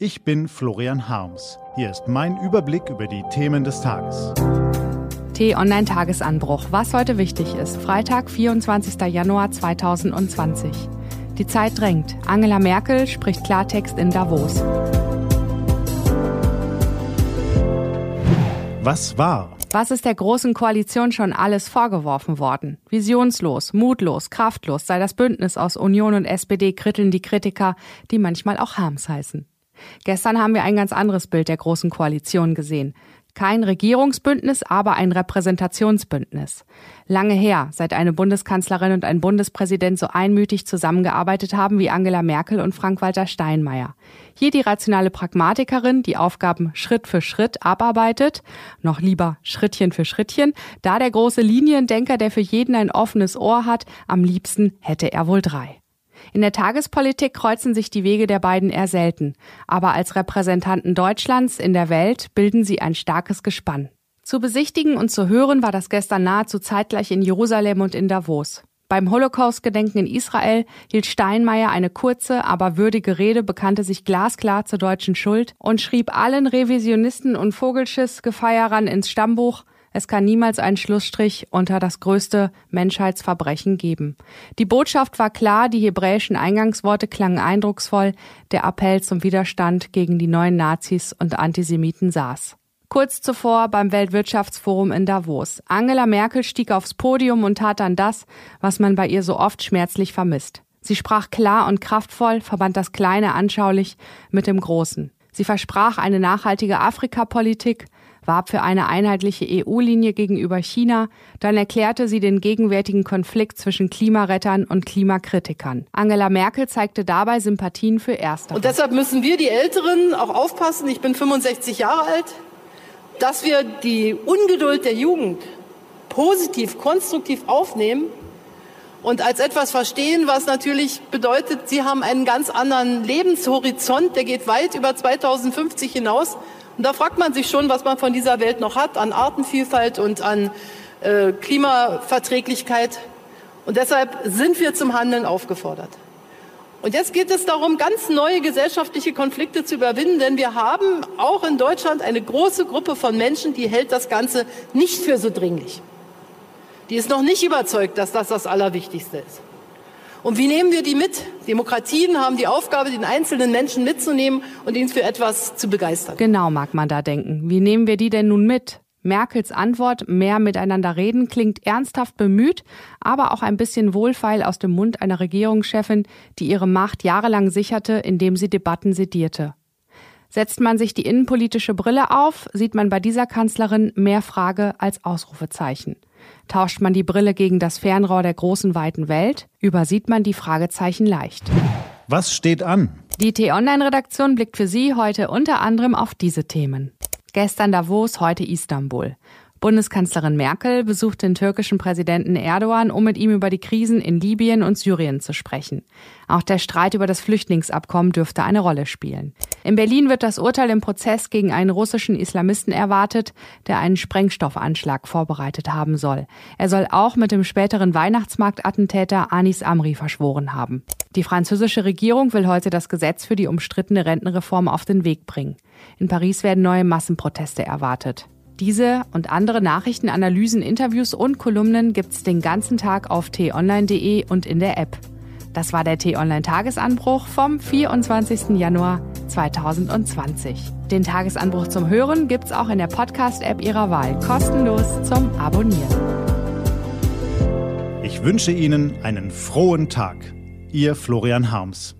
Ich bin Florian Harms. Hier ist mein Überblick über die Themen des Tages. T-Online-Tagesanbruch. Was heute wichtig ist. Freitag, 24. Januar 2020. Die Zeit drängt. Angela Merkel spricht Klartext in Davos. Was war? Was ist der Großen Koalition schon alles vorgeworfen worden? Visionslos, mutlos, kraftlos sei das Bündnis aus Union und SPD, kritteln die Kritiker, die manchmal auch Harms heißen. Gestern haben wir ein ganz anderes Bild der Großen Koalition gesehen. Kein Regierungsbündnis, aber ein Repräsentationsbündnis. Lange her, seit eine Bundeskanzlerin und ein Bundespräsident so einmütig zusammengearbeitet haben wie Angela Merkel und Frank-Walter Steinmeier. Hier die rationale Pragmatikerin, die Aufgaben Schritt für Schritt abarbeitet, noch lieber Schrittchen für Schrittchen, da der große Liniendenker, der für jeden ein offenes Ohr hat, am liebsten hätte er wohl drei. In der Tagespolitik kreuzen sich die Wege der beiden eher selten, aber als Repräsentanten Deutschlands in der Welt bilden sie ein starkes Gespann. Zu besichtigen und zu hören war das gestern nahezu zeitgleich in Jerusalem und in Davos. Beim Holocaust-Gedenken in Israel hielt Steinmeier eine kurze, aber würdige Rede, bekannte sich glasklar zur deutschen Schuld und schrieb allen Revisionisten und Vogelschiss-Gefeierern ins Stammbuch, es kann niemals einen Schlussstrich unter das größte Menschheitsverbrechen geben. Die Botschaft war klar, die hebräischen Eingangsworte klangen eindrucksvoll, der Appell zum Widerstand gegen die neuen Nazis und Antisemiten saß. Kurz zuvor beim Weltwirtschaftsforum in Davos. Angela Merkel stieg aufs Podium und tat dann das, was man bei ihr so oft schmerzlich vermisst. Sie sprach klar und kraftvoll, verband das Kleine anschaulich mit dem Großen. Sie versprach eine nachhaltige Afrikapolitik, warb für eine einheitliche EU-Linie gegenüber China, dann erklärte sie den gegenwärtigen Konflikt zwischen Klimarettern und Klimakritikern. Angela Merkel zeigte dabei Sympathien für Erste. Und deshalb müssen wir, die Älteren, auch aufpassen, ich bin 65 Jahre alt, dass wir die Ungeduld der Jugend positiv, konstruktiv aufnehmen und als etwas verstehen, was natürlich bedeutet, sie haben einen ganz anderen Lebenshorizont, der geht weit über 2050 hinaus. Und da fragt man sich schon, was man von dieser Welt noch hat an Artenvielfalt und an äh, Klimaverträglichkeit. Und deshalb sind wir zum Handeln aufgefordert. Und jetzt geht es darum, ganz neue gesellschaftliche Konflikte zu überwinden, denn wir haben auch in Deutschland eine große Gruppe von Menschen, die hält das Ganze nicht für so dringlich. Die ist noch nicht überzeugt, dass das das Allerwichtigste ist. Und wie nehmen wir die mit? Demokratien haben die Aufgabe, den einzelnen Menschen mitzunehmen und ihn für etwas zu begeistern. Genau mag man da denken. Wie nehmen wir die denn nun mit? Merkels Antwort, mehr miteinander reden, klingt ernsthaft bemüht, aber auch ein bisschen wohlfeil aus dem Mund einer Regierungschefin, die ihre Macht jahrelang sicherte, indem sie Debatten sedierte. Setzt man sich die innenpolitische Brille auf, sieht man bei dieser Kanzlerin mehr Frage als Ausrufezeichen. Tauscht man die Brille gegen das Fernrohr der großen weiten Welt, übersieht man die Fragezeichen leicht. Was steht an? Die T-Online-Redaktion blickt für Sie heute unter anderem auf diese Themen. Gestern Davos, heute Istanbul. Bundeskanzlerin Merkel besucht den türkischen Präsidenten Erdogan, um mit ihm über die Krisen in Libyen und Syrien zu sprechen. Auch der Streit über das Flüchtlingsabkommen dürfte eine Rolle spielen. In Berlin wird das Urteil im Prozess gegen einen russischen Islamisten erwartet, der einen Sprengstoffanschlag vorbereitet haben soll. Er soll auch mit dem späteren Weihnachtsmarktattentäter Anis Amri verschworen haben. Die französische Regierung will heute das Gesetz für die umstrittene Rentenreform auf den Weg bringen. In Paris werden neue Massenproteste erwartet. Diese und andere Nachrichten, Analysen, Interviews und Kolumnen gibt's den ganzen Tag auf t-online.de und in der App. Das war der T-Online-Tagesanbruch vom 24. Januar 2020. Den Tagesanbruch zum Hören gibt's auch in der Podcast-App Ihrer Wahl, kostenlos zum Abonnieren. Ich wünsche Ihnen einen frohen Tag. Ihr Florian Harms.